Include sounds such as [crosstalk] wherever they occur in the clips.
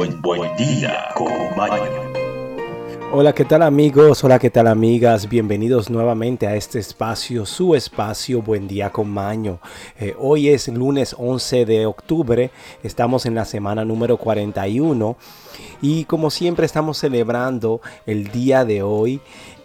Buen, buen día con Maño. Hola, ¿qué tal amigos? Hola, ¿qué tal amigas? Bienvenidos nuevamente a este espacio, su espacio Buen Día con Maño. Eh, hoy es lunes 11 de octubre, estamos en la semana número 41 y como siempre estamos celebrando el día de hoy,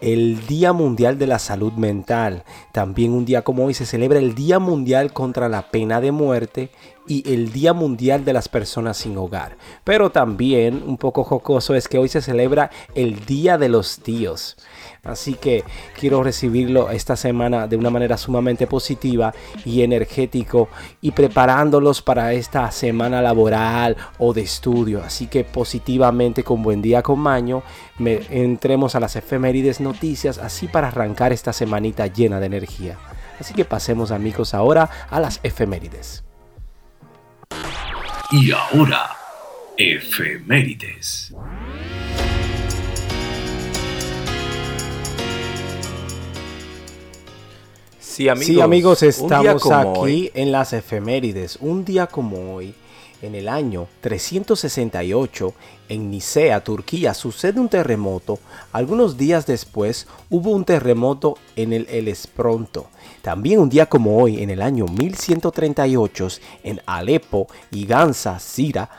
el Día Mundial de la Salud Mental. También un día como hoy se celebra el Día Mundial contra la Pena de Muerte y el Día Mundial de las Personas sin Hogar. Pero también un poco jocoso es que hoy se celebra el Día de los Tíos. Así que quiero recibirlo esta semana de una manera sumamente positiva y energético y preparándolos para esta semana laboral o de estudio. Así que positivamente con buen día con Maño, me, entremos a las efemérides noticias así para arrancar esta semanita llena de energía. Así que pasemos amigos ahora a las efemérides. Y ahora, efemérides. Sí amigos, estamos aquí en las efemérides. Un día como hoy, en el año 368, en Nicea, Turquía, sucede un terremoto. Algunos días después hubo un terremoto en el Elespronto. También un día como hoy, en el año 1138, en Alepo y Gansa, Sira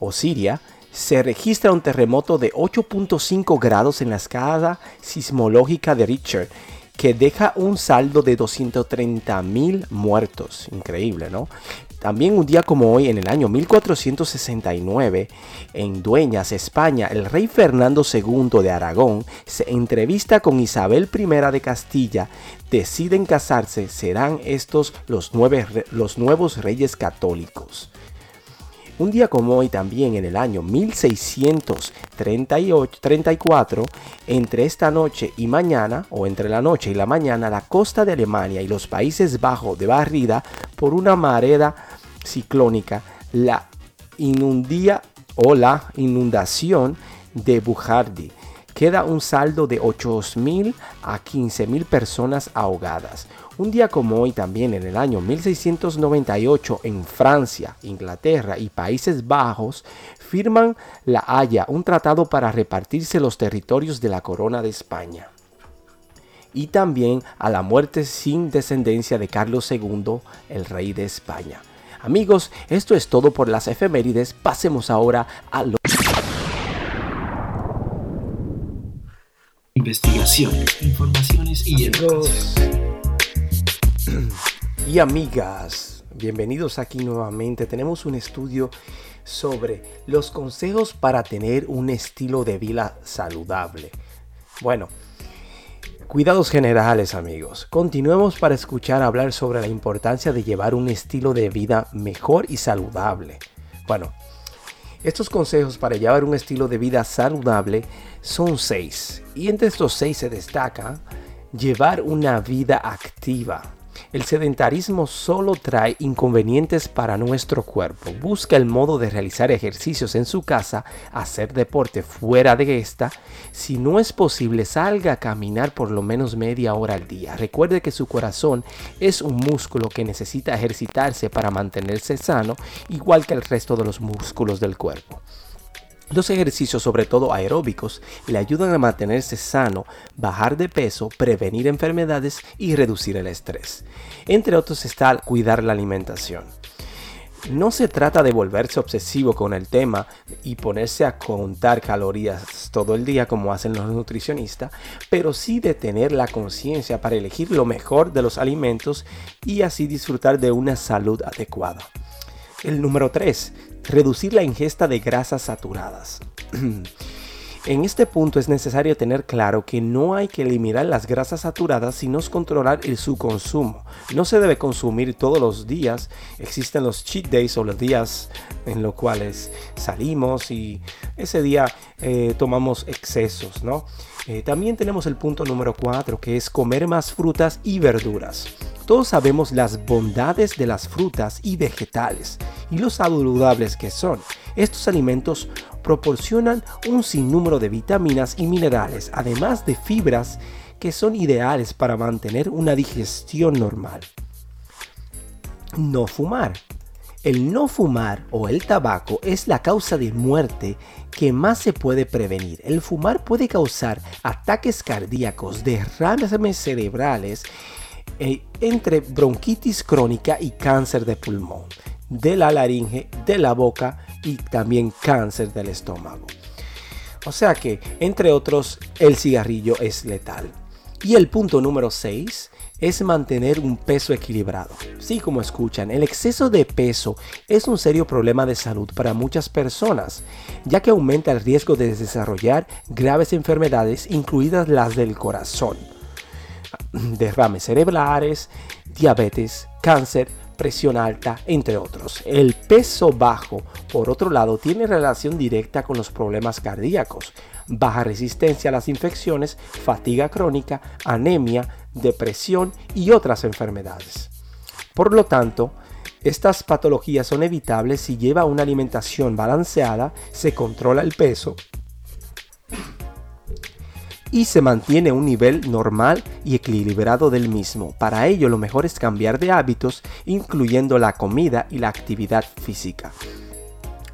o Siria, se registra un terremoto de 8.5 grados en la escala sismológica de Richter que deja un saldo de 230 mil muertos. Increíble, ¿no? También un día como hoy, en el año 1469, en Dueñas, España, el rey Fernando II de Aragón se entrevista con Isabel I de Castilla, deciden casarse, serán estos los, los nuevos reyes católicos. Un día como hoy también en el año 1634, entre esta noche y mañana, o entre la noche y la mañana, la costa de Alemania y los Países Bajos de barrida por una marea ciclónica, la inundía o la inundación de Bujardi. Queda un saldo de 8.000 a 15.000 personas ahogadas. Un día como hoy también en el año 1698 en Francia, Inglaterra y Países Bajos firman la Haya, un tratado para repartirse los territorios de la corona de España. Y también a la muerte sin descendencia de Carlos II, el rey de España. Amigos, esto es todo por las efemérides. Pasemos ahora a los... Informaciones y y amigas, bienvenidos aquí nuevamente. Tenemos un estudio sobre los consejos para tener un estilo de vida saludable. Bueno, cuidados generales amigos. Continuemos para escuchar hablar sobre la importancia de llevar un estilo de vida mejor y saludable. Bueno, estos consejos para llevar un estilo de vida saludable son seis. Y entre estos seis se destaca llevar una vida activa el sedentarismo solo trae inconvenientes para nuestro cuerpo. Busca el modo de realizar ejercicios en su casa, hacer deporte fuera de esta. Si no es posible, salga a caminar por lo menos media hora al día. Recuerde que su corazón es un músculo que necesita ejercitarse para mantenerse sano, igual que el resto de los músculos del cuerpo. Los ejercicios, sobre todo aeróbicos, le ayudan a mantenerse sano, bajar de peso, prevenir enfermedades y reducir el estrés. Entre otros está cuidar la alimentación. No se trata de volverse obsesivo con el tema y ponerse a contar calorías todo el día como hacen los nutricionistas, pero sí de tener la conciencia para elegir lo mejor de los alimentos y así disfrutar de una salud adecuada. El número 3 reducir la ingesta de grasas saturadas. [clears throat] En este punto es necesario tener claro que no hay que eliminar las grasas saturadas, sino controlar el, su consumo. No se debe consumir todos los días. Existen los cheat days o los días en los cuales salimos y ese día eh, tomamos excesos, ¿no? Eh, también tenemos el punto número 4 que es comer más frutas y verduras. Todos sabemos las bondades de las frutas y vegetales y lo saludables que son. Estos alimentos proporcionan un sinnúmero de vitaminas y minerales, además de fibras que son ideales para mantener una digestión normal. No fumar. El no fumar o el tabaco es la causa de muerte que más se puede prevenir. El fumar puede causar ataques cardíacos, derrames cerebrales, entre bronquitis crónica y cáncer de pulmón, de la laringe, de la boca y también cáncer del estómago. O sea que, entre otros, el cigarrillo es letal. Y el punto número 6 es mantener un peso equilibrado. Sí, como escuchan, el exceso de peso es un serio problema de salud para muchas personas, ya que aumenta el riesgo de desarrollar graves enfermedades, incluidas las del corazón, derrames cerebrales, diabetes, cáncer, presión alta, entre otros. El peso bajo, por otro lado, tiene relación directa con los problemas cardíacos, baja resistencia a las infecciones, fatiga crónica, anemia, depresión y otras enfermedades. Por lo tanto, estas patologías son evitables si lleva una alimentación balanceada, se controla el peso y se mantiene un nivel normal y equilibrado del mismo. Para ello lo mejor es cambiar de hábitos, incluyendo la comida y la actividad física.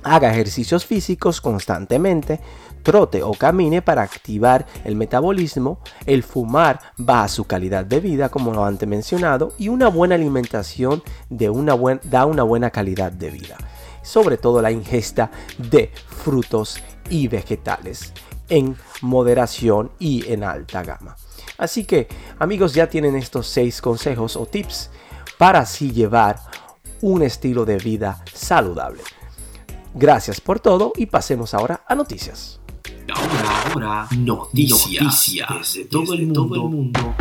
Haga ejercicios físicos constantemente, trote o camine para activar el metabolismo, el fumar baja su calidad de vida, como lo antes mencionado, y una buena alimentación da una buena calidad de vida. Sobre todo la ingesta de frutos y vegetales en moderación y en alta gama. Así que amigos ya tienen estos seis consejos o tips para así llevar un estilo de vida saludable. Gracias por todo y pasemos ahora a noticias. Ahora, noticias, todo, el mundo.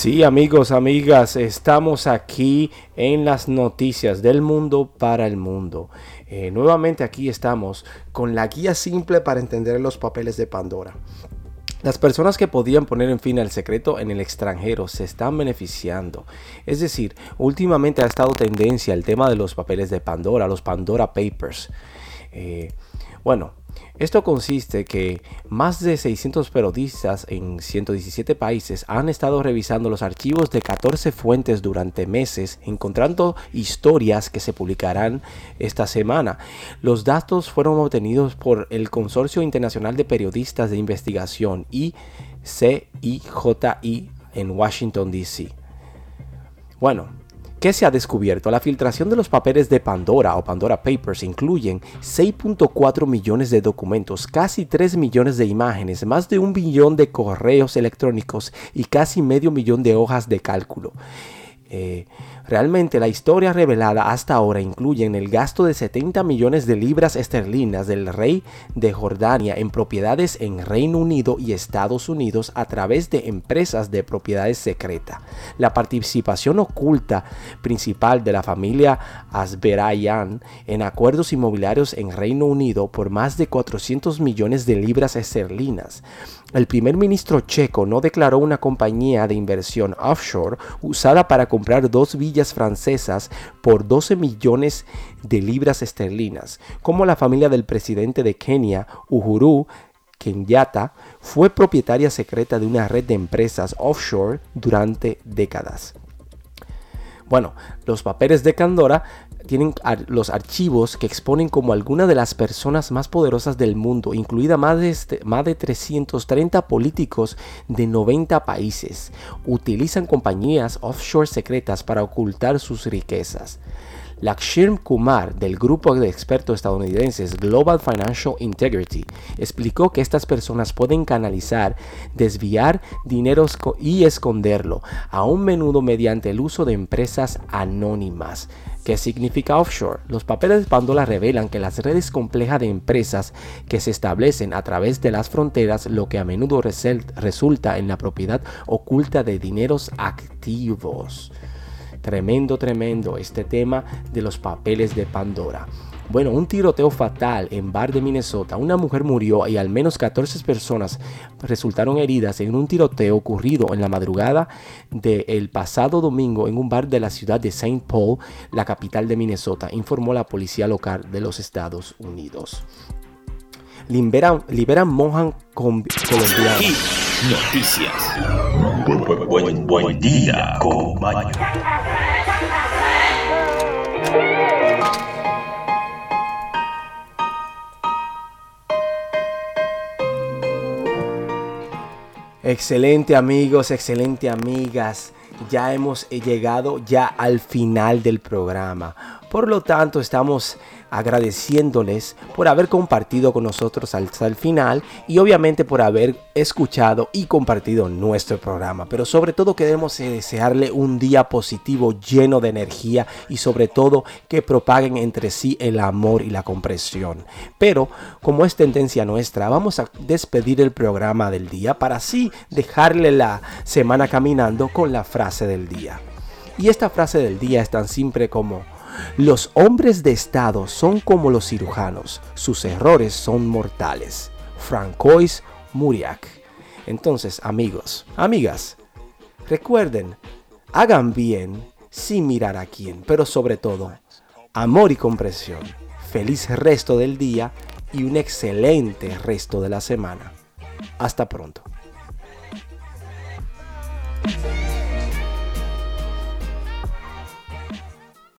Sí, amigos, amigas, estamos aquí en las noticias del mundo para el mundo. Eh, nuevamente aquí estamos con la guía simple para entender los papeles de Pandora. Las personas que podían poner en fin al secreto en el extranjero se están beneficiando. Es decir, últimamente ha estado tendencia el tema de los papeles de Pandora, los Pandora Papers. Eh, bueno, esto consiste que más de 600 periodistas en 117 países han estado revisando los archivos de 14 fuentes durante meses, encontrando historias que se publicarán esta semana. Los datos fueron obtenidos por el Consorcio Internacional de Periodistas de Investigación, ICIJI, en Washington, D.C. Bueno, ¿Qué se ha descubierto? La filtración de los papeles de Pandora o Pandora Papers incluyen 6.4 millones de documentos, casi 3 millones de imágenes, más de un billón de correos electrónicos y casi medio millón de hojas de cálculo. Eh, realmente la historia revelada hasta ahora incluye el gasto de 70 millones de libras esterlinas del rey de Jordania en propiedades en Reino Unido y Estados Unidos a través de empresas de propiedades secreta. La participación oculta principal de la familia Asberayan en acuerdos inmobiliarios en Reino Unido por más de 400 millones de libras esterlinas. El primer ministro checo no declaró una compañía de inversión offshore usada para comprar dos villas francesas por 12 millones de libras esterlinas, como la familia del presidente de Kenia, Uhuru Kenyatta, fue propietaria secreta de una red de empresas offshore durante décadas. Bueno, los papeles de Candora tienen los archivos que exponen como algunas de las personas más poderosas del mundo, incluida más de, este, más de 330 políticos de 90 países, utilizan compañías offshore secretas para ocultar sus riquezas. Lakshmi Kumar, del grupo de expertos estadounidenses Global Financial Integrity, explicó que estas personas pueden canalizar, desviar dinero y esconderlo, a un menudo mediante el uso de empresas anónimas. ¿Qué significa offshore? Los papeles de Pandora revelan que las redes complejas de empresas que se establecen a través de las fronteras, lo que a menudo resulta en la propiedad oculta de dineros activos. Tremendo, tremendo este tema de los papeles de Pandora. Bueno, un tiroteo fatal en bar de Minnesota. Una mujer murió y al menos 14 personas resultaron heridas en un tiroteo ocurrido en la madrugada del pasado domingo en un bar de la ciudad de St. Paul, la capital de Minnesota, informó la policía local de los Estados Unidos. Liberan, liberan colombiano. Noticias. Buen, buen, día, compañero. Excelente amigos, excelente amigas. Ya hemos llegado ya al final del programa. Por lo tanto, estamos agradeciéndoles por haber compartido con nosotros hasta el final y obviamente por haber escuchado y compartido nuestro programa. Pero sobre todo queremos desearle un día positivo lleno de energía y sobre todo que propaguen entre sí el amor y la comprensión. Pero como es tendencia nuestra, vamos a despedir el programa del día para así dejarle la semana caminando con la frase del día. Y esta frase del día es tan simple como los hombres de Estado son como los cirujanos, sus errores son mortales. Francois Muriac. Entonces, amigos, amigas, recuerden, hagan bien sin mirar a quién, pero sobre todo, amor y comprensión. Feliz resto del día y un excelente resto de la semana. Hasta pronto.